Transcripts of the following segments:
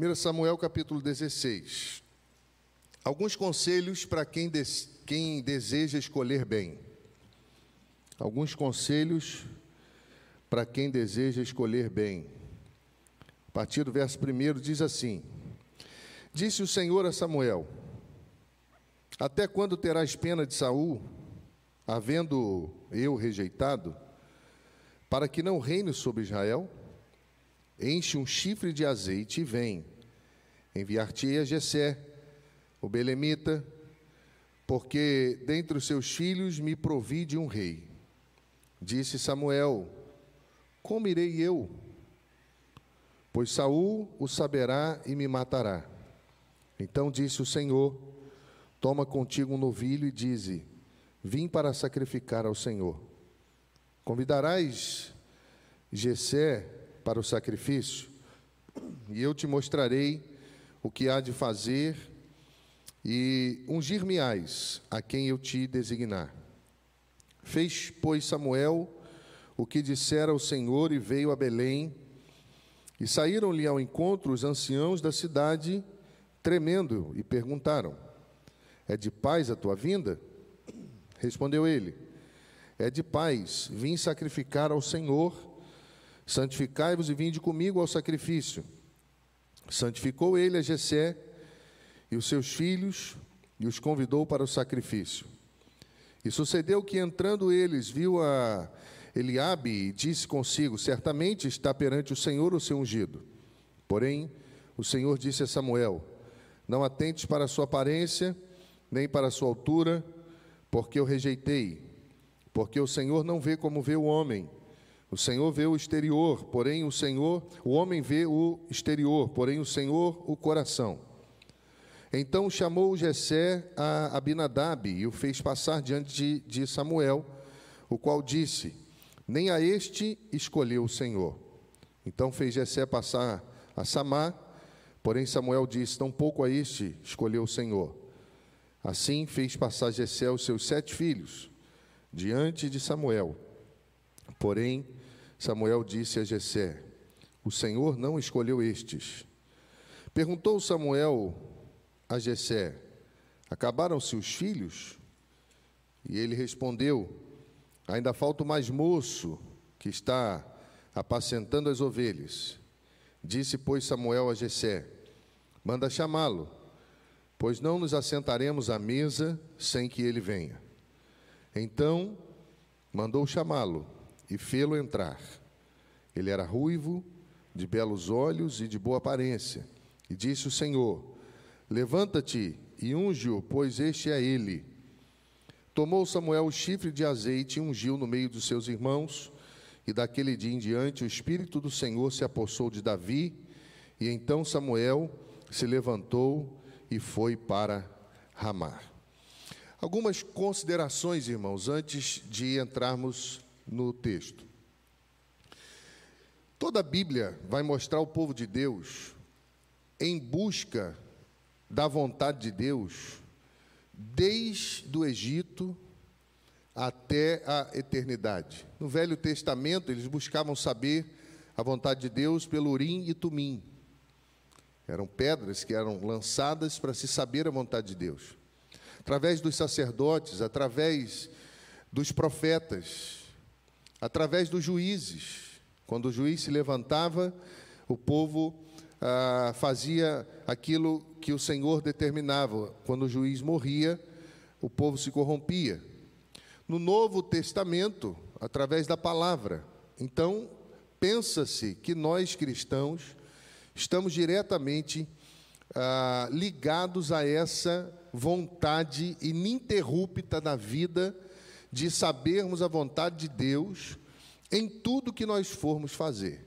1 Samuel capítulo 16. Alguns conselhos para quem, des... quem deseja escolher bem. Alguns conselhos para quem deseja escolher bem. A partir do verso 1 diz assim: Disse o Senhor a Samuel: Até quando terás pena de Saul, havendo eu rejeitado, para que não reine sobre Israel? Enche um chifre de azeite e vem. Enviar-te-ei a Jessé, o belemita, porque dentre os seus filhos me provi de um rei. Disse Samuel: Como irei eu? Pois Saul o saberá e me matará. Então disse o Senhor: Toma contigo um novilho e dize: Vim para sacrificar ao Senhor. Convidarás Jessé para o sacrifício, e eu te mostrarei o que há de fazer, e ungir-me-ás a quem eu te designar. Fez, pois, Samuel o que dissera o Senhor e veio a Belém, e saíram-lhe ao encontro os anciãos da cidade, tremendo, e perguntaram: É de paz a tua vinda? Respondeu ele: É de paz, vim sacrificar ao Senhor Santificai-vos e vinde comigo ao sacrifício. Santificou ele a Jessé e os seus filhos e os convidou para o sacrifício. E sucedeu que entrando eles viu a Eliabe e disse consigo: Certamente está perante o Senhor o seu ungido. Porém, o Senhor disse a Samuel: Não atentes para a sua aparência, nem para a sua altura, porque eu rejeitei. Porque o Senhor não vê como vê o homem o Senhor vê o exterior, porém o Senhor, o homem vê o exterior, porém o Senhor o coração. Então chamou Jessé a Abinadab e o fez passar diante de, Samuel, o qual disse: Nem a este escolheu o Senhor. Então fez Jessé passar a Samá, porém Samuel disse: Tampouco a este escolheu o Senhor. Assim fez passar Jessé os seus sete filhos diante de Samuel. Porém, Samuel disse a Jessé: O Senhor não escolheu estes. Perguntou Samuel a Jessé: Acabaram-se os filhos? E ele respondeu: Ainda falta o mais moço que está apacentando as ovelhas. Disse, pois, Samuel a Jessé: Manda chamá-lo, pois não nos assentaremos à mesa sem que ele venha. Então mandou chamá-lo e fê-lo entrar. Ele era ruivo, de belos olhos e de boa aparência. E disse o Senhor: Levanta-te e unge-o, pois este é ele. Tomou Samuel o chifre de azeite e ungiu no meio dos seus irmãos. E daquele dia em diante o Espírito do Senhor se apossou de Davi. E então Samuel se levantou e foi para Ramar. Algumas considerações, irmãos, antes de entrarmos no texto. Toda a Bíblia vai mostrar o povo de Deus em busca da vontade de Deus, desde o Egito até a eternidade. No Velho Testamento, eles buscavam saber a vontade de Deus pelo Urim e Tumim. Eram pedras que eram lançadas para se saber a vontade de Deus. Através dos sacerdotes, através dos profetas, através dos juízes. Quando o juiz se levantava, o povo ah, fazia aquilo que o Senhor determinava. Quando o juiz morria, o povo se corrompia. No Novo Testamento, através da palavra. Então, pensa-se que nós cristãos estamos diretamente ah, ligados a essa vontade ininterrupta da vida de sabermos a vontade de Deus em tudo que nós formos fazer.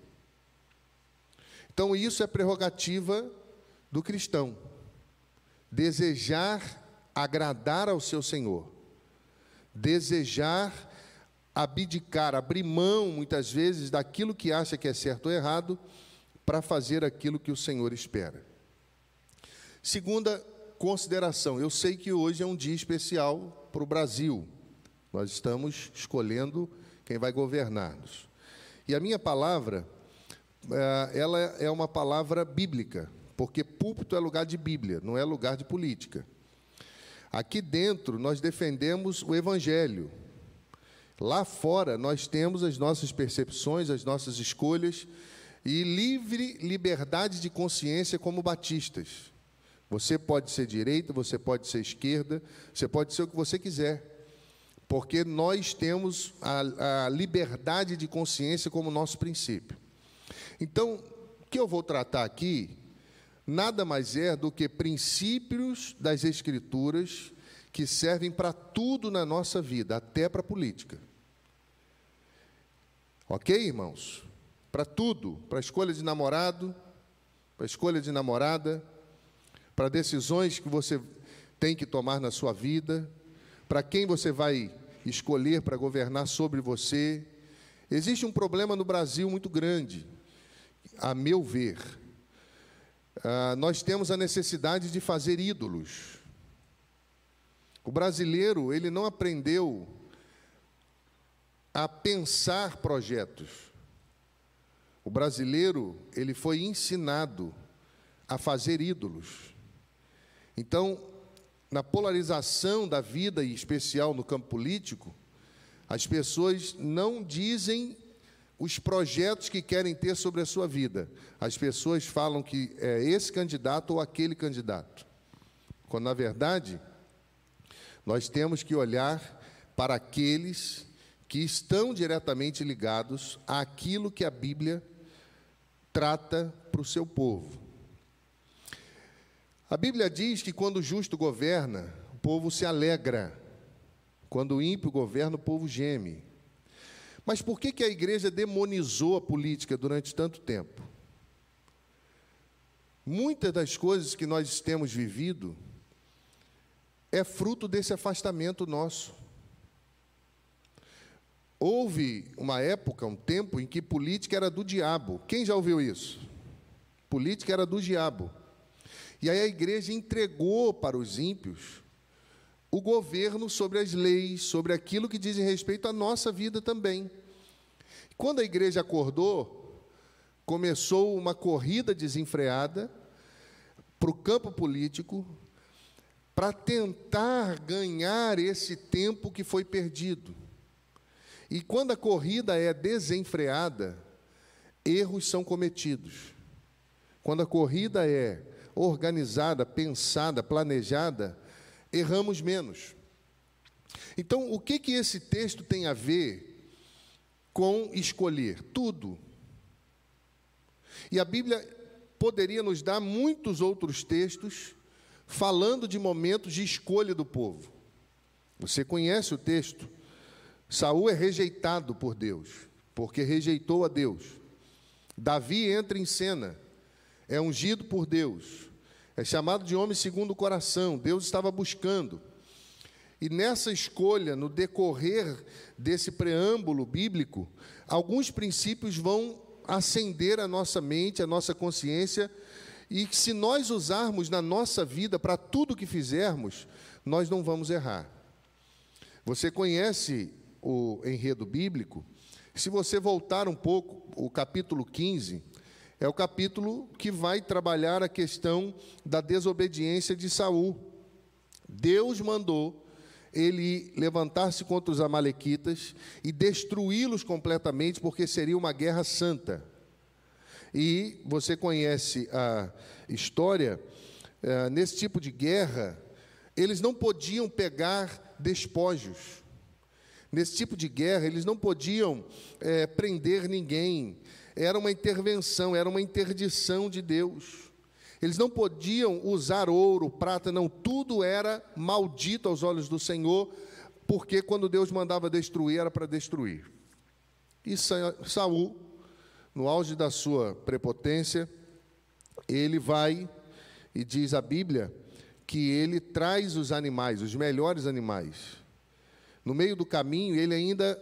Então, isso é prerrogativa do cristão. Desejar agradar ao seu Senhor. Desejar abdicar, abrir mão, muitas vezes, daquilo que acha que é certo ou errado, para fazer aquilo que o Senhor espera. Segunda consideração: eu sei que hoje é um dia especial para o Brasil. Nós estamos escolhendo quem vai governar-nos. E a minha palavra, eh, ela é uma palavra bíblica, porque púlpito é lugar de Bíblia, não é lugar de política. Aqui dentro nós defendemos o Evangelho. Lá fora nós temos as nossas percepções, as nossas escolhas e livre liberdade de consciência como batistas. Você pode ser direita, você pode ser esquerda, você pode ser o que você quiser porque nós temos a, a liberdade de consciência como nosso princípio. Então, o que eu vou tratar aqui nada mais é do que princípios das Escrituras que servem para tudo na nossa vida, até para a política. Ok, irmãos? Para tudo, para a escolha de namorado, para a escolha de namorada, para decisões que você tem que tomar na sua vida, para quem você vai escolher para governar sobre você. Existe um problema no Brasil muito grande, a meu ver. Ah, nós temos a necessidade de fazer ídolos. O brasileiro, ele não aprendeu a pensar projetos. O brasileiro, ele foi ensinado a fazer ídolos. Então, na polarização da vida, e especial no campo político, as pessoas não dizem os projetos que querem ter sobre a sua vida. As pessoas falam que é esse candidato ou aquele candidato. Quando, na verdade, nós temos que olhar para aqueles que estão diretamente ligados àquilo que a Bíblia trata para o seu povo. A Bíblia diz que quando o justo governa, o povo se alegra. Quando o ímpio governa, o povo geme. Mas por que, que a igreja demonizou a política durante tanto tempo? Muitas das coisas que nós temos vivido é fruto desse afastamento nosso. Houve uma época, um tempo, em que política era do diabo. Quem já ouviu isso? Política era do diabo. E aí a igreja entregou para os ímpios o governo sobre as leis, sobre aquilo que diz respeito à nossa vida também. Quando a igreja acordou, começou uma corrida desenfreada para o campo político, para tentar ganhar esse tempo que foi perdido. E quando a corrida é desenfreada, erros são cometidos. Quando a corrida é organizada, pensada, planejada, erramos menos. Então, o que, que esse texto tem a ver com escolher? Tudo. E a Bíblia poderia nos dar muitos outros textos falando de momentos de escolha do povo. Você conhece o texto? Saul é rejeitado por Deus, porque rejeitou a Deus. Davi entra em cena é ungido por Deus, é chamado de homem segundo o coração, Deus estava buscando. E nessa escolha, no decorrer desse preâmbulo bíblico, alguns princípios vão acender a nossa mente, a nossa consciência, e que se nós usarmos na nossa vida para tudo que fizermos, nós não vamos errar. Você conhece o enredo bíblico? Se você voltar um pouco, o capítulo 15, é o capítulo que vai trabalhar a questão da desobediência de Saul. Deus mandou ele levantar-se contra os amalequitas e destruí-los completamente, porque seria uma guerra santa. E você conhece a história, é, nesse tipo de guerra, eles não podiam pegar despojos. Nesse tipo de guerra, eles não podiam é, prender ninguém, era uma intervenção, era uma interdição de Deus. Eles não podiam usar ouro, prata, não, tudo era maldito aos olhos do Senhor, porque quando Deus mandava destruir, era para destruir. E Saul, no auge da sua prepotência, ele vai e diz a Bíblia que ele traz os animais, os melhores animais. No meio do caminho, ele ainda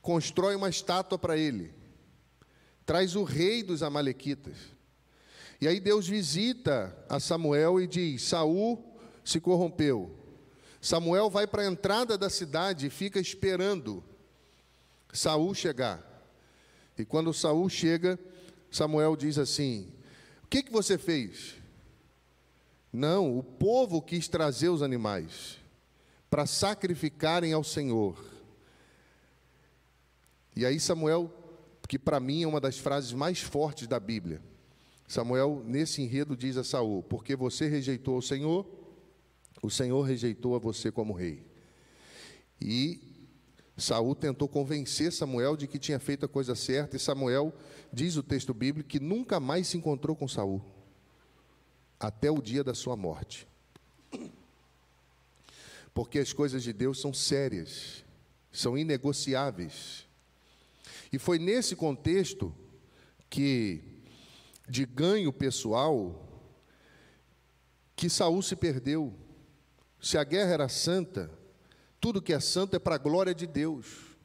constrói uma estátua para ele traz o rei dos amalequitas. E aí Deus visita a Samuel e diz: Saul se corrompeu. Samuel vai para a entrada da cidade e fica esperando Saul chegar. E quando Saul chega, Samuel diz assim: O que, que você fez? Não, o povo quis trazer os animais para sacrificarem ao Senhor. E aí Samuel, que para mim é uma das frases mais fortes da Bíblia. Samuel nesse enredo diz a Saul: "Porque você rejeitou o Senhor, o Senhor rejeitou a você como rei". E Saul tentou convencer Samuel de que tinha feito a coisa certa, e Samuel diz o texto bíblico que nunca mais se encontrou com Saul até o dia da sua morte. Porque as coisas de Deus são sérias, são inegociáveis. E foi nesse contexto que de ganho pessoal que Saul se perdeu. Se a guerra era santa, tudo que é santo é para a glória de Deus.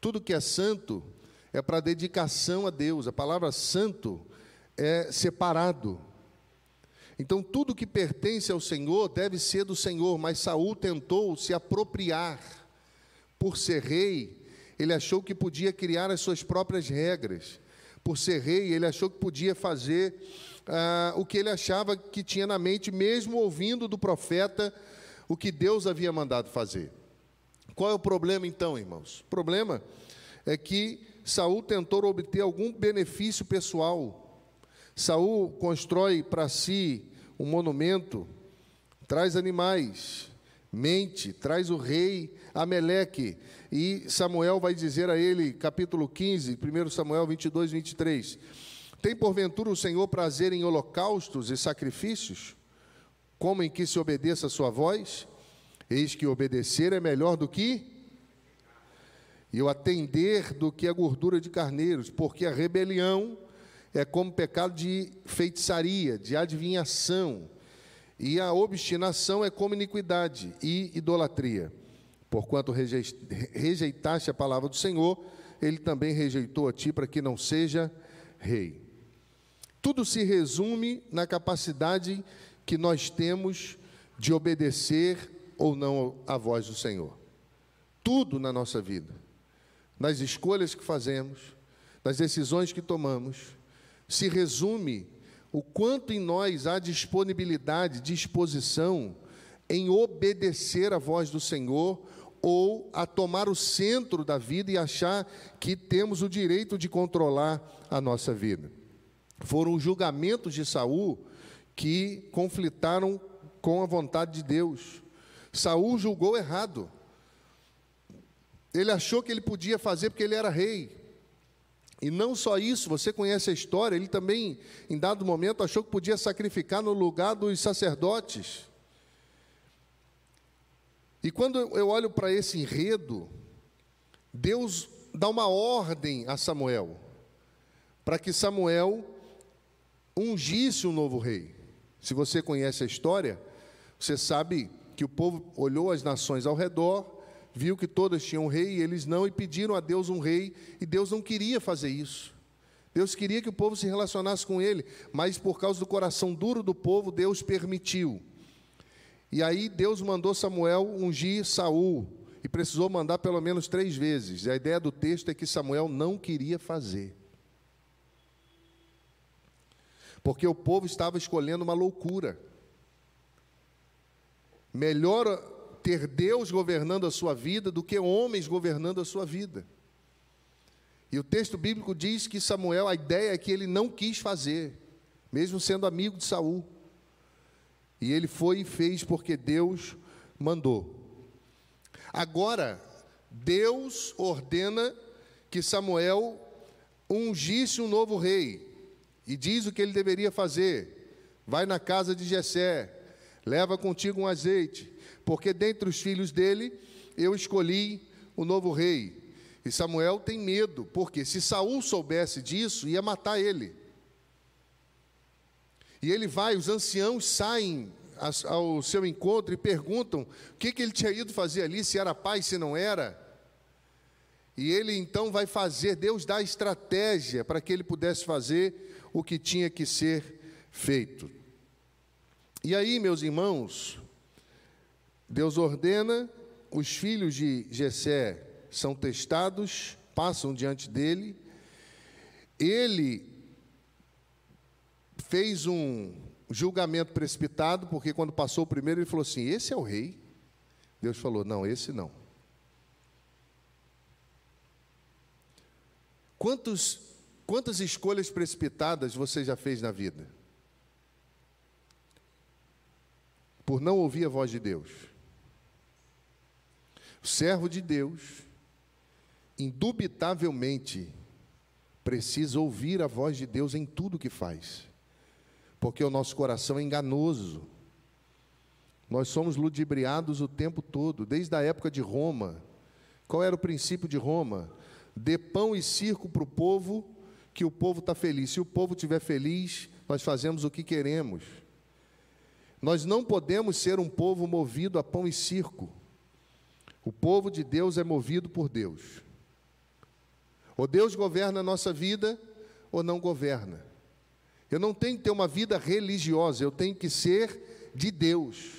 Tudo que é santo é para dedicação a Deus. A palavra santo é separado. Então tudo que pertence ao Senhor deve ser do Senhor, mas Saul tentou se apropriar por ser rei, ele achou que podia criar as suas próprias regras. Por ser rei, ele achou que podia fazer ah, o que ele achava que tinha na mente, mesmo ouvindo do profeta o que Deus havia mandado fazer. Qual é o problema então, irmãos? O problema é que Saul tentou obter algum benefício pessoal Saul constrói para si um monumento, traz animais, mente, traz o rei Ameleque. E Samuel vai dizer a ele, capítulo 15, 1 Samuel 22, 23: Tem porventura o Senhor prazer em holocaustos e sacrifícios, como em que se obedeça a sua voz? Eis que obedecer é melhor do que e o atender do que a gordura de carneiros, porque a rebelião é como pecado de feitiçaria, de adivinhação. E a obstinação é como iniquidade e idolatria. Porquanto rejeitaste a palavra do Senhor, ele também rejeitou a ti para que não seja rei. Tudo se resume na capacidade que nós temos de obedecer ou não à voz do Senhor. Tudo na nossa vida, nas escolhas que fazemos, nas decisões que tomamos, se resume o quanto em nós há disponibilidade, disposição em obedecer à voz do Senhor ou a tomar o centro da vida e achar que temos o direito de controlar a nossa vida. Foram os julgamentos de Saul que conflitaram com a vontade de Deus. Saul julgou errado. Ele achou que ele podia fazer porque ele era rei. E não só isso, você conhece a história, ele também, em dado momento, achou que podia sacrificar no lugar dos sacerdotes. E quando eu olho para esse enredo, Deus dá uma ordem a Samuel, para que Samuel ungisse um novo rei. Se você conhece a história, você sabe que o povo olhou as nações ao redor viu que todas tinham um rei e eles não, e pediram a Deus um rei, e Deus não queria fazer isso. Deus queria que o povo se relacionasse com ele, mas por causa do coração duro do povo, Deus permitiu. E aí Deus mandou Samuel ungir Saul, e precisou mandar pelo menos três vezes. E a ideia do texto é que Samuel não queria fazer. Porque o povo estava escolhendo uma loucura. Melhor ter Deus governando a sua vida do que homens governando a sua vida. E o texto bíblico diz que Samuel, a ideia é que ele não quis fazer, mesmo sendo amigo de Saul. E ele foi e fez porque Deus mandou. Agora, Deus ordena que Samuel ungisse um novo rei. E diz o que ele deveria fazer: vai na casa de Jessé, leva contigo um azeite, porque dentre os filhos dele eu escolhi o novo rei. E Samuel tem medo, porque se Saul soubesse disso, ia matar ele. E ele vai, os anciãos saem ao seu encontro e perguntam o que, que ele tinha ido fazer ali, se era pai, se não era. E ele então vai fazer, Deus dá estratégia para que ele pudesse fazer o que tinha que ser feito. E aí, meus irmãos, Deus ordena, os filhos de Jessé são testados, passam diante dele. Ele fez um, julgamento precipitado, porque quando passou o primeiro, ele falou assim: Esse é o rei. Deus falou: Não, esse não. Quantos, quantas escolhas precipitadas você já fez na vida? Por não ouvir a voz de Deus. O servo de Deus, indubitavelmente, precisa ouvir a voz de Deus em tudo que faz, porque o nosso coração é enganoso. Nós somos ludibriados o tempo todo, desde a época de Roma. Qual era o princípio de Roma? Dê pão e circo para o povo, que o povo está feliz. Se o povo estiver feliz, nós fazemos o que queremos. Nós não podemos ser um povo movido a pão e circo. O povo de Deus é movido por Deus. Ou Deus governa a nossa vida, ou não governa. Eu não tenho que ter uma vida religiosa, eu tenho que ser de Deus.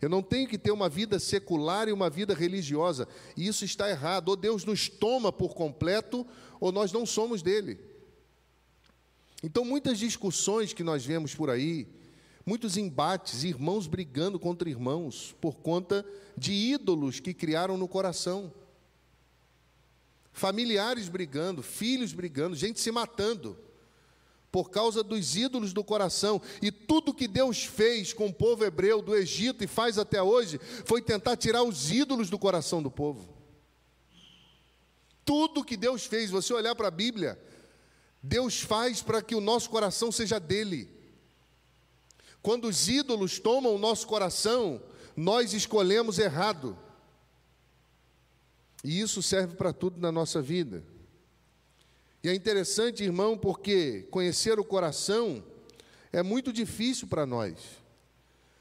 Eu não tenho que ter uma vida secular e uma vida religiosa. E isso está errado. Ou Deus nos toma por completo, ou nós não somos dele. Então, muitas discussões que nós vemos por aí, muitos embates, irmãos brigando contra irmãos, por conta de ídolos que criaram no coração. Familiares brigando, filhos brigando, gente se matando por causa dos ídolos do coração. E tudo que Deus fez com o povo hebreu do Egito e faz até hoje foi tentar tirar os ídolos do coração do povo. Tudo que Deus fez, você olhar para a Bíblia, Deus faz para que o nosso coração seja dele. Quando os ídolos tomam o nosso coração, nós escolhemos errado. E isso serve para tudo na nossa vida. E é interessante, irmão, porque conhecer o coração é muito difícil para nós.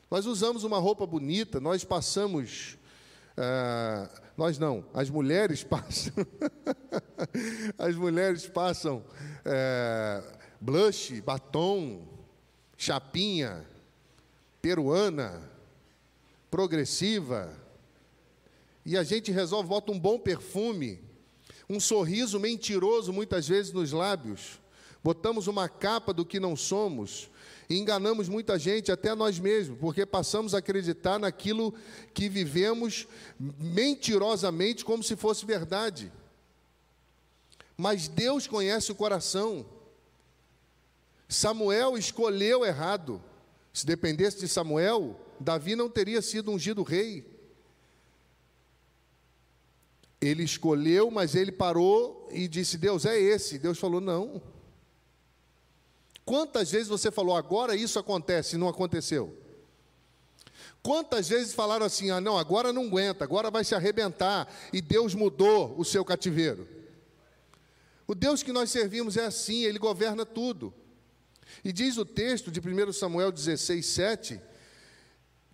Nós usamos uma roupa bonita, nós passamos. Ah, nós não, as mulheres passam. as mulheres passam é, blush, batom, chapinha, peruana, progressiva. E a gente resolve, bota um bom perfume um sorriso mentiroso muitas vezes nos lábios, botamos uma capa do que não somos e enganamos muita gente, até nós mesmos, porque passamos a acreditar naquilo que vivemos mentirosamente como se fosse verdade. Mas Deus conhece o coração. Samuel escolheu errado. Se dependesse de Samuel, Davi não teria sido ungido rei. Ele escolheu, mas ele parou e disse: Deus é esse. Deus falou: Não. Quantas vezes você falou, agora isso acontece e não aconteceu? Quantas vezes falaram assim, ah, não, agora não aguenta, agora vai se arrebentar, e Deus mudou o seu cativeiro? O Deus que nós servimos é assim, ele governa tudo. E diz o texto de 1 Samuel 16, 7,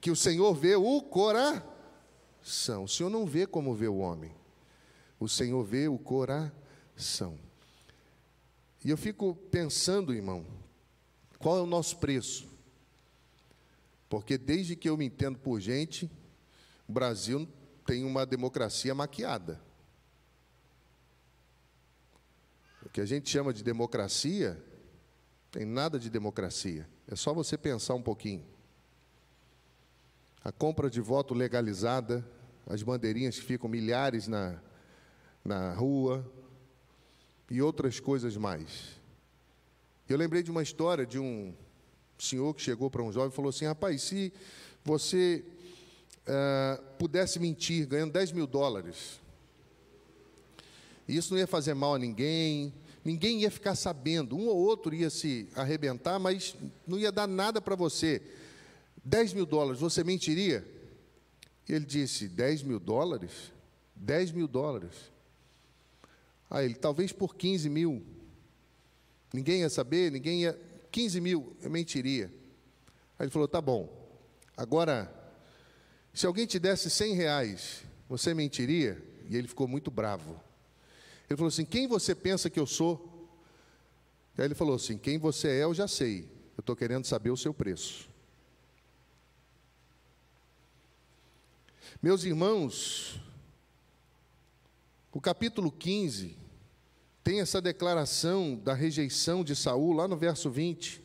que o Senhor vê o coração. O Senhor não vê como vê o homem. O Senhor vê o coração. E eu fico pensando, irmão, qual é o nosso preço? Porque desde que eu me entendo por gente, o Brasil tem uma democracia maquiada. O que a gente chama de democracia, tem nada de democracia. É só você pensar um pouquinho. A compra de voto legalizada, as bandeirinhas que ficam milhares na, na rua e outras coisas mais. Eu lembrei de uma história de um senhor que chegou para um jovem e falou assim: Rapaz, se você uh, pudesse mentir ganhando 10 mil dólares, isso não ia fazer mal a ninguém, ninguém ia ficar sabendo, um ou outro ia se arrebentar, mas não ia dar nada para você. 10 mil dólares, você mentiria? Ele disse: 10 mil dólares? 10 mil dólares. A ele, talvez por 15 mil. Ninguém ia saber, ninguém ia. 15 mil, eu mentiria. Aí ele falou: tá bom. Agora, se alguém te desse 100 reais, você mentiria? E ele ficou muito bravo. Ele falou assim: quem você pensa que eu sou? Aí ele falou assim: quem você é, eu já sei. Eu estou querendo saber o seu preço. Meus irmãos, o capítulo 15 tem essa declaração da rejeição de Saul lá no verso 20.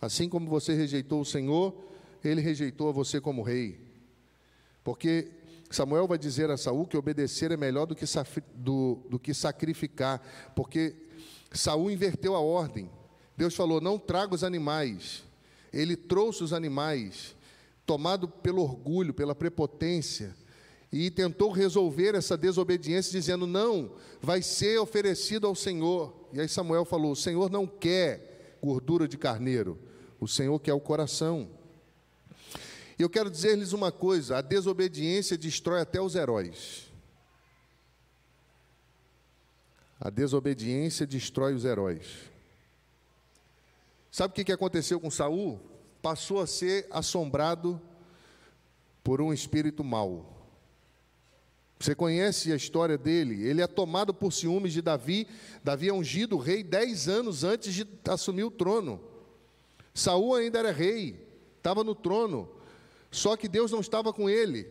Assim como você rejeitou o Senhor, ele rejeitou a você como rei. Porque Samuel vai dizer a Saul que obedecer é melhor do que, do, do que sacrificar, porque Saul inverteu a ordem. Deus falou: não traga os animais. Ele trouxe os animais, tomado pelo orgulho, pela prepotência, e tentou resolver essa desobediência, dizendo: não, vai ser oferecido ao Senhor. E aí Samuel falou: o Senhor não quer gordura de carneiro, o Senhor quer o coração. E eu quero dizer-lhes uma coisa: a desobediência destrói até os heróis. A desobediência destrói os heróis. Sabe o que aconteceu com Saul? Passou a ser assombrado por um espírito mau. Você conhece a história dele? Ele é tomado por ciúmes de Davi. Davi é ungido rei dez anos antes de assumir o trono. Saul ainda era rei, estava no trono. Só que Deus não estava com ele.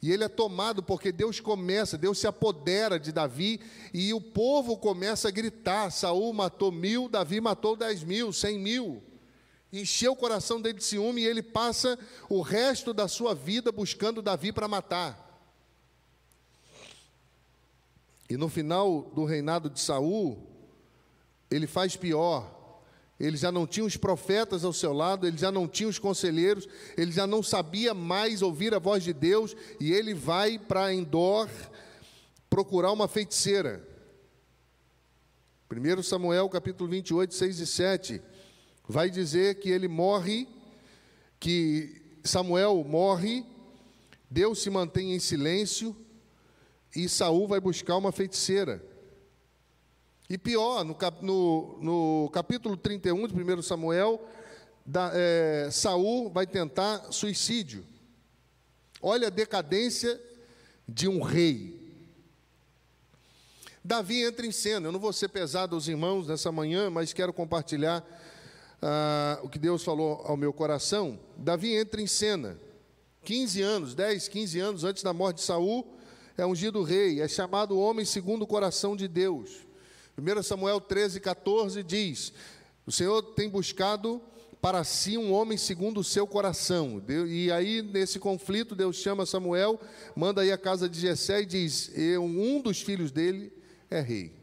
E ele é tomado porque Deus começa, Deus se apodera de Davi e o povo começa a gritar: Saul matou mil, Davi matou dez mil, cem mil. Encheu o coração dele de ciúme e ele passa o resto da sua vida buscando Davi para matar. E no final do reinado de Saul, ele faz pior. Ele já não tinha os profetas ao seu lado, ele já não tinha os conselheiros, ele já não sabia mais ouvir a voz de Deus, e ele vai para Endor procurar uma feiticeira. 1 Samuel capítulo 28, 6 e 7, vai dizer que ele morre, que Samuel morre, Deus se mantém em silêncio, e Saul vai buscar uma feiticeira. E pior, no, no, no capítulo 31 de 1 Samuel, da, é, Saul vai tentar suicídio. Olha a decadência de um rei. Davi entra em cena. Eu não vou ser pesado aos irmãos nessa manhã, mas quero compartilhar ah, o que Deus falou ao meu coração. Davi entra em cena. 15 anos, 10, 15 anos antes da morte de Saul, é ungido rei, é chamado homem segundo o coração de Deus. 1 Samuel 13, 14 diz: O Senhor tem buscado para si um homem segundo o seu coração. E aí, nesse conflito, Deus chama Samuel, manda aí a casa de Jessé e diz: Um dos filhos dele é rei.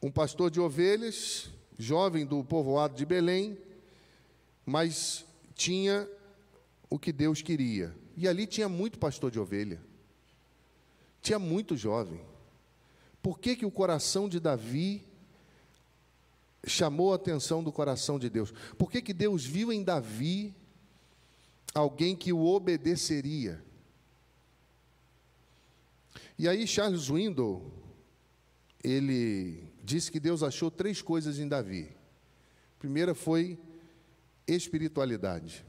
Um pastor de ovelhas, jovem do povoado de Belém, mas tinha o que Deus queria. E ali tinha muito pastor de ovelha. Tinha muito jovem. Por que, que o coração de Davi chamou a atenção do coração de Deus? Por que, que Deus viu em Davi alguém que o obedeceria? E aí Charles Window, ele disse que Deus achou três coisas em Davi. A primeira foi espiritualidade.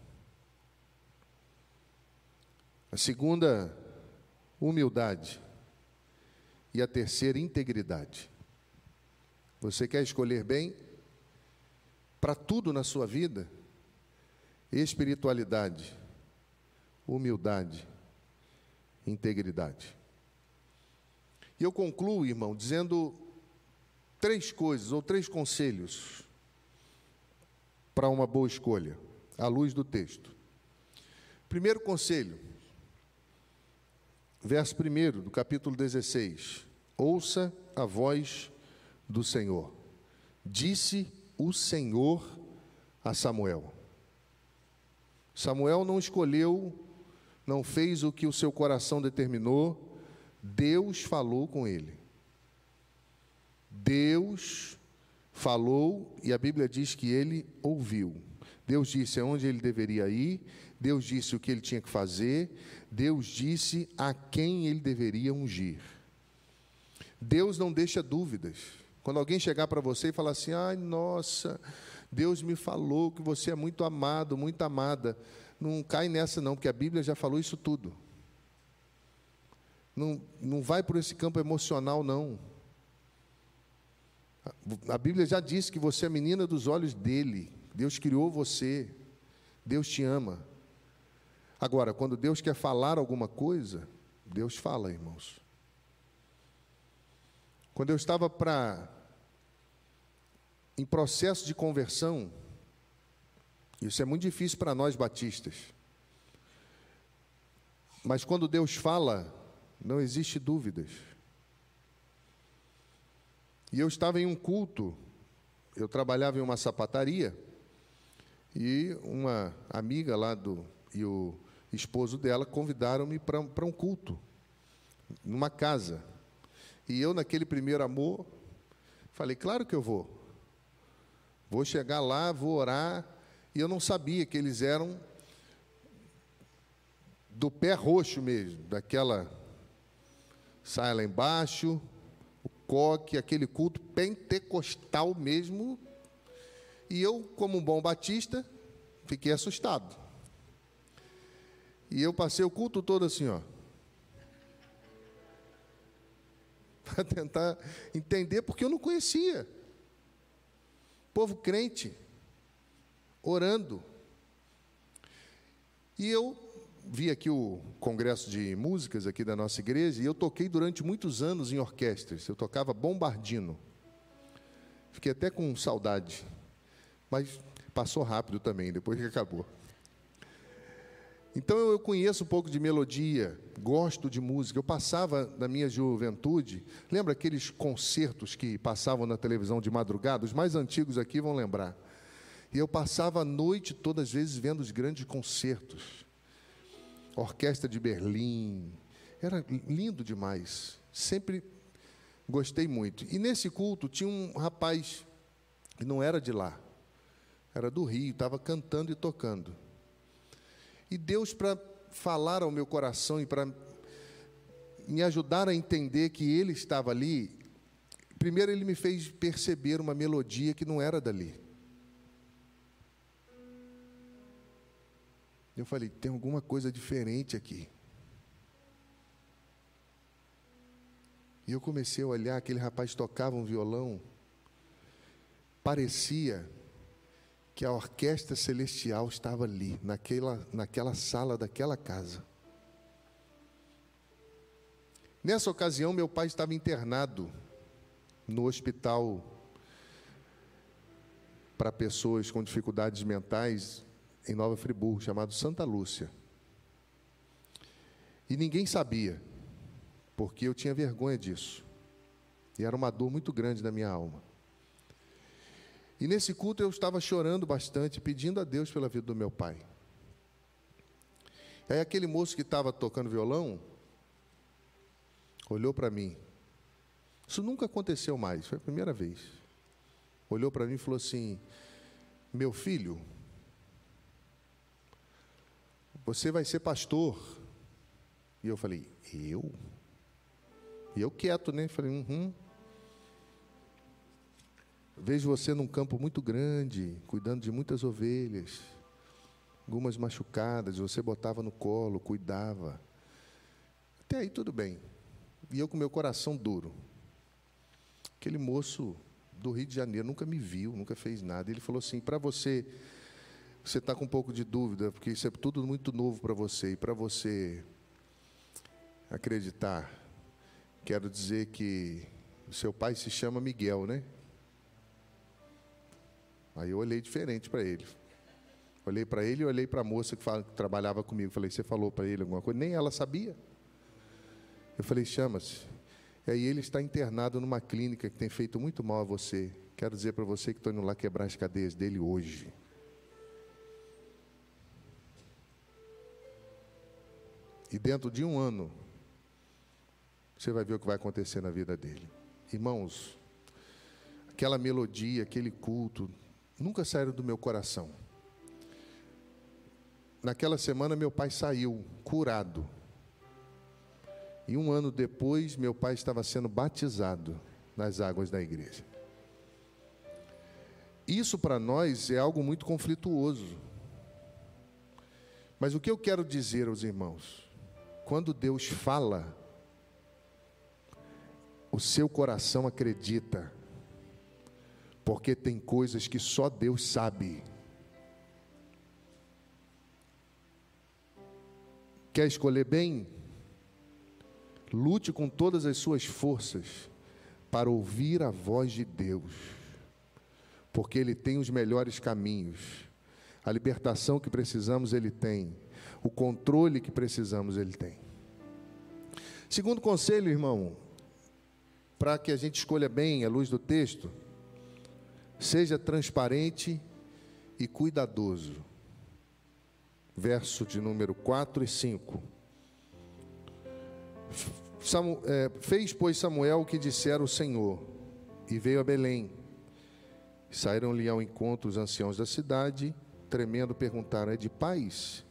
A segunda, humildade. E a terceira, integridade. Você quer escolher bem? Para tudo na sua vida? Espiritualidade, humildade, integridade. E eu concluo, irmão, dizendo três coisas ou três conselhos para uma boa escolha, à luz do texto. Primeiro conselho: verso 1 do capítulo 16: Ouça a voz do Senhor. Disse o Senhor a Samuel. Samuel não escolheu, não fez o que o seu coração determinou, Deus falou com ele. Deus falou e a Bíblia diz que ele ouviu. Deus disse aonde ele deveria ir, Deus disse o que ele tinha que fazer, Deus disse a quem ele deveria ungir. Deus não deixa dúvidas. Quando alguém chegar para você e falar assim: ai, nossa, Deus me falou que você é muito amado, muito amada. Não cai nessa, não, porque a Bíblia já falou isso tudo. Não, não vai por esse campo emocional, não. A Bíblia já disse que você é menina dos olhos dele. Deus criou você, Deus te ama. Agora, quando Deus quer falar alguma coisa, Deus fala, irmãos. Quando eu estava para em processo de conversão, isso é muito difícil para nós batistas. Mas quando Deus fala, não existe dúvidas. E eu estava em um culto, eu trabalhava em uma sapataria, e uma amiga lá do e o esposo dela convidaram-me para um culto, numa casa. E eu, naquele primeiro amor, falei: claro que eu vou. Vou chegar lá, vou orar. E eu não sabia que eles eram do pé roxo mesmo, daquela saia lá embaixo, o coque, aquele culto pentecostal mesmo. E eu, como um bom batista, fiquei assustado. E eu passei o culto todo assim, ó. Para tentar entender, porque eu não conhecia. Povo crente, orando. E eu vi aqui o congresso de músicas aqui da nossa igreja e eu toquei durante muitos anos em orquestras. Eu tocava bombardino. Fiquei até com saudade. Mas passou rápido também, depois que acabou. Então eu conheço um pouco de melodia, gosto de música. Eu passava na minha juventude, lembra aqueles concertos que passavam na televisão de madrugada? Os mais antigos aqui vão lembrar. E eu passava a noite todas as vezes vendo os grandes concertos. Orquestra de Berlim. Era lindo demais. Sempre gostei muito. E nesse culto tinha um rapaz que não era de lá. Era do Rio, estava cantando e tocando. E Deus, para falar ao meu coração e para me ajudar a entender que Ele estava ali, primeiro Ele me fez perceber uma melodia que não era dali. Eu falei: tem alguma coisa diferente aqui. E eu comecei a olhar, aquele rapaz tocava um violão, parecia que a orquestra celestial estava ali, naquela, naquela sala daquela casa. Nessa ocasião, meu pai estava internado no hospital para pessoas com dificuldades mentais em Nova Friburgo, chamado Santa Lúcia. E ninguém sabia, porque eu tinha vergonha disso. E era uma dor muito grande na minha alma. E nesse culto eu estava chorando bastante, pedindo a Deus pela vida do meu pai. Aí aquele moço que estava tocando violão olhou para mim. Isso nunca aconteceu mais, foi a primeira vez. Olhou para mim e falou assim: Meu filho, você vai ser pastor. E eu falei: Eu? E eu quieto, né? Falei: Uhum. Vejo você num campo muito grande, cuidando de muitas ovelhas, algumas machucadas, você botava no colo, cuidava. Até aí tudo bem. E eu com meu coração duro. Aquele moço do Rio de Janeiro nunca me viu, nunca fez nada. Ele falou assim: para você, você está com um pouco de dúvida, porque isso é tudo muito novo para você. E para você acreditar, quero dizer que seu pai se chama Miguel, né? Aí eu olhei diferente para ele. Olhei para ele e olhei para a moça que, fala, que, trabalhava comigo. Falei, você falou para ele alguma coisa? Nem ela sabia. Eu falei, chama-se. E aí ele está internado numa clínica que tem feito muito mal a você. Quero dizer para você que estou indo lá quebrar as cadeias dele hoje. E dentro de um ano, você vai ver o que vai acontecer na vida dele. Irmãos, aquela melodia, aquele culto, nunca saíram do meu coração. Naquela semana, meu pai saiu curado. E um ano depois, meu pai estava sendo batizado nas águas da igreja. Isso para nós é algo muito conflituoso. Mas o que eu quero dizer aos irmãos? Quando Deus fala, o seu coração acredita porque tem coisas que só Deus sabe. Quer escolher bem? Lute com todas as suas forças para ouvir a voz de Deus, porque Ele tem os melhores caminhos. A libertação que precisamos, Ele tem. O controle que precisamos, Ele tem. Segundo conselho, irmão, para que a gente escolha bem a luz do texto, seja transparente e cuidadoso. Verso de número 4 e 5. Samuel, é, fez, pois, Samuel o que dissera o Senhor, e veio a Belém. Saíram-lhe ao encontro os anciãos da cidade, tremendo, perguntaram: É de paz?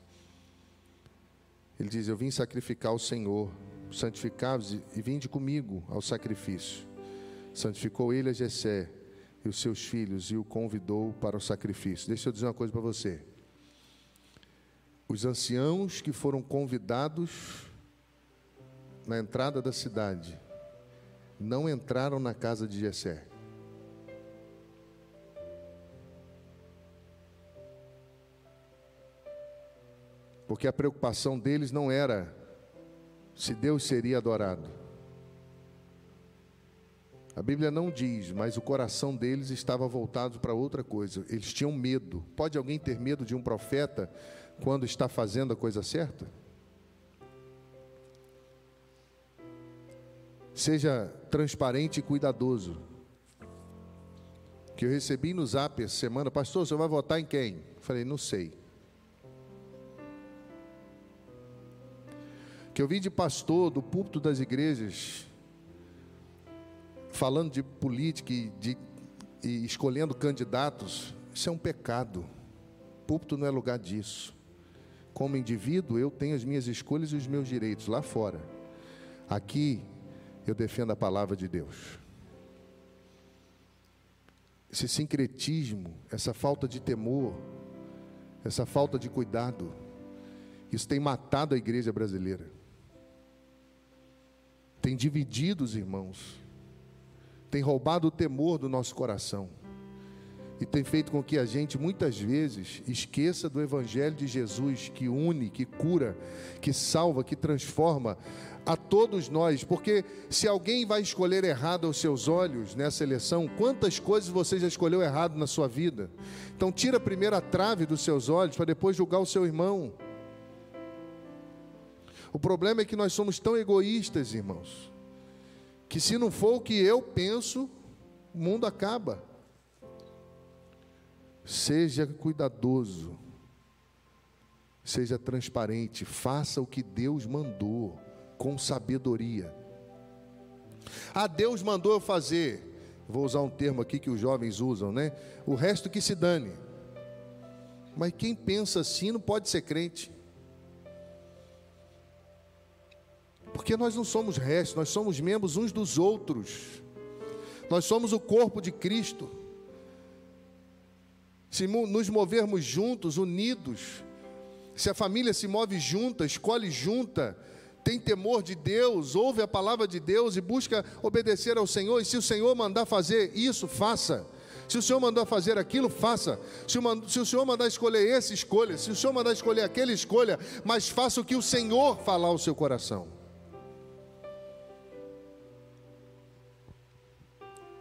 Ele diz: Eu vim sacrificar ao Senhor, santificai-vos e vinde comigo ao sacrifício. Santificou ele a Jessé e os seus filhos e o convidou para o sacrifício. Deixa eu dizer uma coisa para você. Os anciãos que foram convidados na entrada da cidade não entraram na casa de Jessé. Porque a preocupação deles não era se Deus seria adorado. A Bíblia não diz, mas o coração deles estava voltado para outra coisa. Eles tinham medo. Pode alguém ter medo de um profeta quando está fazendo a coisa certa? Seja transparente e cuidadoso. Que eu recebi no zap essa semana, pastor, você vai votar em quem? Falei, não sei. que eu vi de pastor do púlpito das igrejas, falando de política e, de, e escolhendo candidatos, isso é um pecado. Púlpito não é lugar disso. Como indivíduo, eu tenho as minhas escolhas e os meus direitos lá fora. Aqui, eu defendo a palavra de Deus. Esse sincretismo, essa falta de temor, essa falta de cuidado, isso tem matado a igreja brasileira tem dividido os irmãos, tem roubado o temor do nosso coração e tem feito com que a gente muitas vezes esqueça do Evangelho de Jesus que une, que cura, que salva, que transforma a todos nós, porque se alguém vai escolher errado aos seus olhos nessa eleição, quantas coisas você já escolheu errado na sua vida? Então, tira a primeira trave dos seus olhos para depois julgar o seu irmão. O problema é que nós somos tão egoístas, irmãos, que se não for o que eu penso, o mundo acaba. Seja cuidadoso, seja transparente, faça o que Deus mandou, com sabedoria. Ah, Deus mandou eu fazer, vou usar um termo aqui que os jovens usam, né? O resto que se dane. Mas quem pensa assim não pode ser crente. Porque nós não somos restos, nós somos membros uns dos outros. Nós somos o corpo de Cristo. Se nos movermos juntos, unidos, se a família se move junta, escolhe junta, tem temor de Deus, ouve a palavra de Deus e busca obedecer ao Senhor, e se o Senhor mandar fazer isso, faça. Se o Senhor mandar fazer aquilo, faça. Se o, se o Senhor mandar escolher esse, escolha. Se o Senhor mandar escolher aquele, escolha. Mas faça o que o Senhor falar ao seu coração.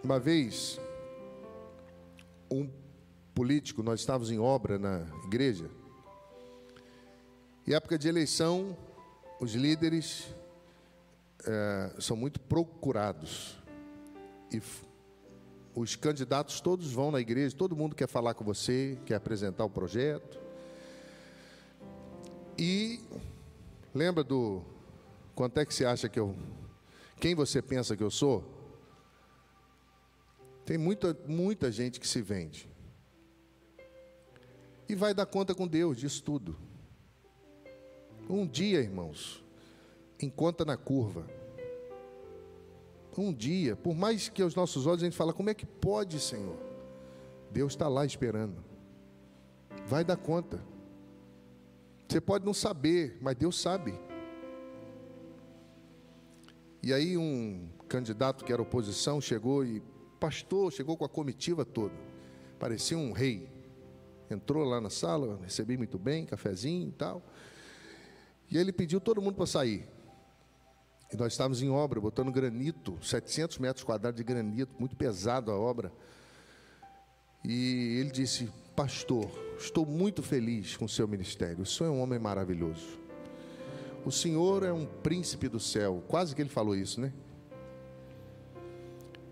Uma vez, um político, nós estávamos em obra na igreja, e época de eleição, os líderes é, são muito procurados. E os candidatos todos vão na igreja, todo mundo quer falar com você, quer apresentar o projeto. E lembra do quanto é que você acha que eu. Quem você pensa que eu sou? Tem muita, muita gente que se vende. E vai dar conta com Deus disso tudo. Um dia, irmãos, encontra na curva. Um dia, por mais que aos nossos olhos a gente fala, como é que pode, Senhor? Deus está lá esperando. Vai dar conta. Você pode não saber, mas Deus sabe. E aí um candidato que era oposição chegou e pastor chegou com a comitiva toda, parecia um rei. Entrou lá na sala, recebi muito bem, cafezinho e tal. E ele pediu todo mundo para sair. E nós estávamos em obra, botando granito, 700 metros quadrados de granito, muito pesado a obra. E ele disse: Pastor, estou muito feliz com o seu ministério. O senhor é um homem maravilhoso. O senhor é um príncipe do céu. Quase que ele falou isso, né?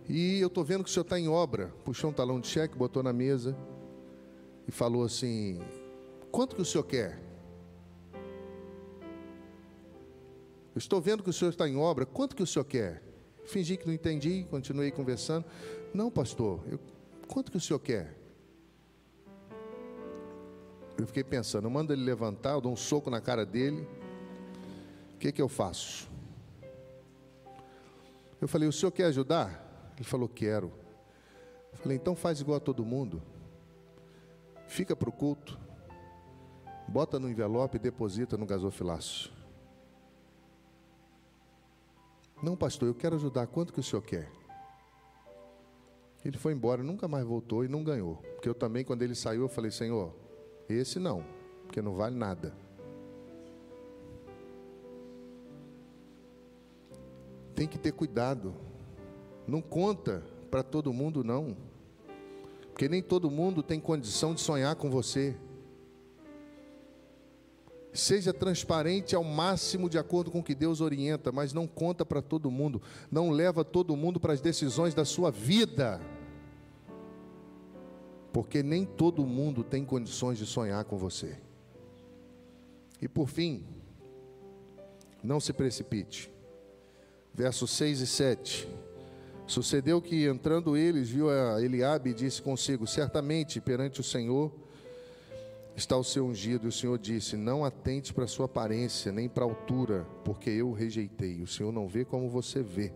E eu estou vendo que o senhor está em obra. Puxou um talão de cheque, botou na mesa e falou assim: Quanto que o senhor quer? Eu estou vendo que o senhor está em obra, quanto que o senhor quer? Fingi que não entendi, continuei conversando. Não, pastor, eu, quanto que o senhor quer? Eu fiquei pensando, eu mando ele levantar, eu dou um soco na cara dele. O que, que eu faço? Eu falei, o senhor quer ajudar? Ele falou, quero. Eu falei, então faz igual a todo mundo. Fica para o culto, bota no envelope e deposita no gasofilácio. Não, pastor, eu quero ajudar. Quanto que o senhor quer? Ele foi embora, nunca mais voltou e não ganhou. Porque eu também, quando ele saiu, eu falei, Senhor, esse não, porque não vale nada. Tem que ter cuidado. Não conta para todo mundo, não. Porque nem todo mundo tem condição de sonhar com você. Seja transparente ao máximo de acordo com o que Deus orienta, mas não conta para todo mundo, não leva todo mundo para as decisões da sua vida. Porque nem todo mundo tem condições de sonhar com você. E por fim, não se precipite. Versos 6 e 7. Sucedeu que entrando eles, viu a Eliabe e disse consigo: Certamente perante o Senhor está o seu ungido. E o Senhor disse: Não atente para a sua aparência, nem para a altura, porque eu o rejeitei. O Senhor não vê como você vê.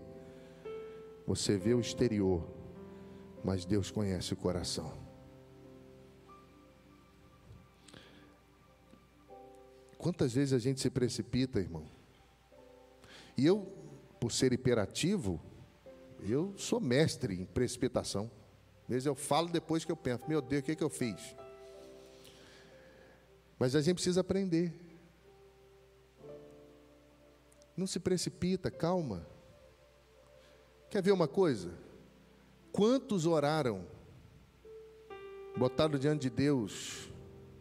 Você vê o exterior, mas Deus conhece o coração. Quantas vezes a gente se precipita, irmão? E eu, por ser hiperativo, eu sou mestre em precipitação. Às eu falo depois que eu penso, meu Deus, o que, é que eu fiz? Mas a gente precisa aprender. Não se precipita, calma. Quer ver uma coisa? Quantos oraram, botaram diante de Deus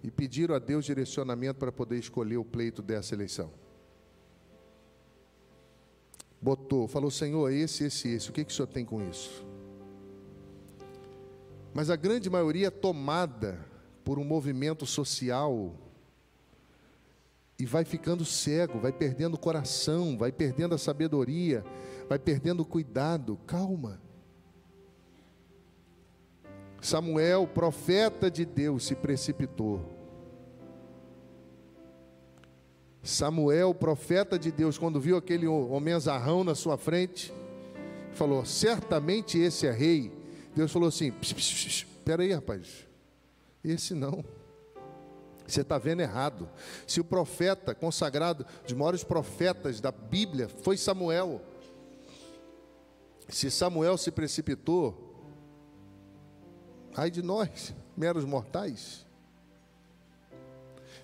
e pediram a Deus direcionamento para poder escolher o pleito dessa eleição? Botou, falou, Senhor, esse, esse, esse, o que, que o Senhor tem com isso? Mas a grande maioria é tomada por um movimento social e vai ficando cego, vai perdendo o coração, vai perdendo a sabedoria, vai perdendo o cuidado. Calma. Samuel, profeta de Deus, se precipitou. Samuel, profeta de Deus, quando viu aquele homem azarrão na sua frente, falou: Certamente esse é rei. Deus falou assim: Espera aí, rapaz, esse não. Você está vendo errado. Se o profeta consagrado, dos maiores profetas da Bíblia, foi Samuel. Se Samuel se precipitou, ai de nós, meros mortais.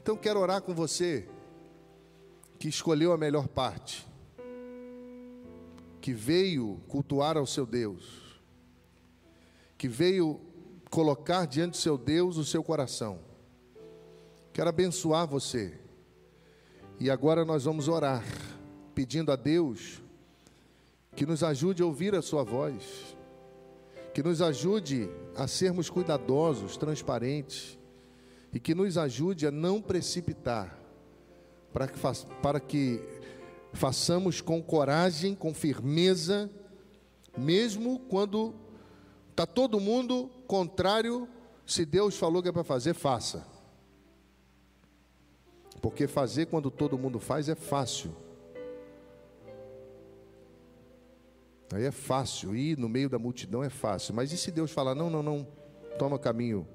Então quero orar com você, que escolheu a melhor parte, que veio cultuar ao seu Deus, que veio colocar diante do seu Deus o seu coração Quero abençoar você. E agora nós vamos orar, pedindo a Deus que nos ajude a ouvir a Sua voz, que nos ajude a sermos cuidadosos, transparentes, e que nos ajude a não precipitar, para que, fa para que façamos com coragem, com firmeza, mesmo quando está todo mundo contrário, se Deus falou que é para fazer, faça. Porque fazer quando todo mundo faz é fácil. Aí é fácil, ir no meio da multidão é fácil. Mas e se Deus falar, não, não, não, toma caminho.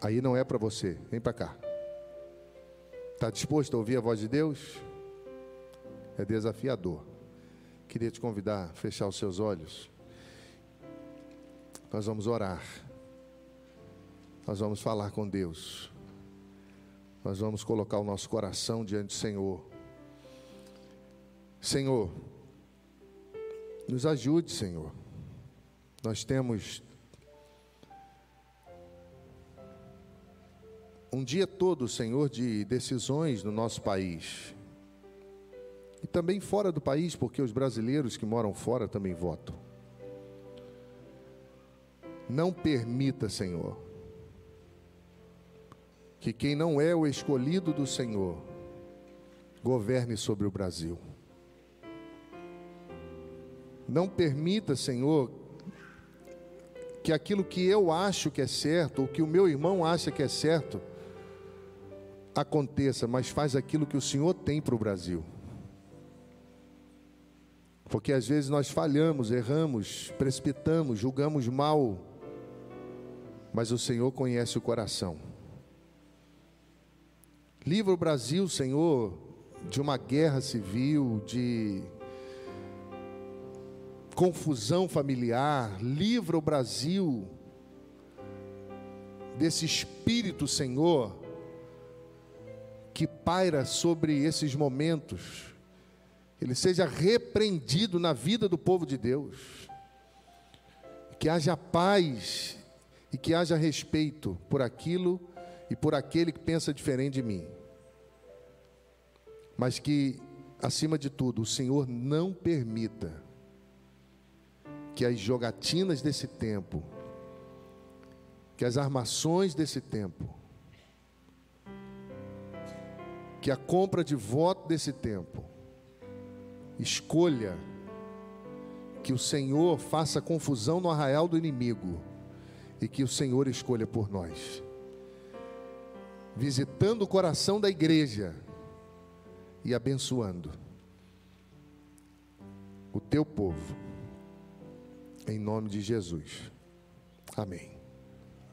Aí não é para você, vem para cá. Está disposto a ouvir a voz de Deus? É desafiador. Queria te convidar a fechar os seus olhos. Nós vamos orar. Nós vamos falar com Deus nós vamos colocar o nosso coração diante do Senhor. Senhor, nos ajude, Senhor. Nós temos um dia todo, Senhor, de decisões no nosso país. E também fora do país, porque os brasileiros que moram fora também votam. Não permita, Senhor, que quem não é o escolhido do Senhor governe sobre o Brasil. Não permita, Senhor, que aquilo que eu acho que é certo, ou que o meu irmão acha que é certo, aconteça, mas faz aquilo que o Senhor tem para o Brasil. Porque às vezes nós falhamos, erramos, precipitamos, julgamos mal, mas o Senhor conhece o coração. Livra o Brasil, Senhor, de uma guerra civil, de confusão familiar, livra o Brasil desse espírito, Senhor, paira sobre esses momentos, ele seja repreendido na vida do povo de Deus, que haja paz e que haja respeito por aquilo e por aquele que pensa diferente de mim, mas que, acima de tudo, o Senhor não permita que as jogatinas desse tempo, que as armações desse tempo, que a compra de voto desse tempo, escolha que o Senhor faça confusão no arraial do inimigo e que o Senhor escolha por nós, visitando o coração da igreja e abençoando o teu povo em nome de Jesus. Amém.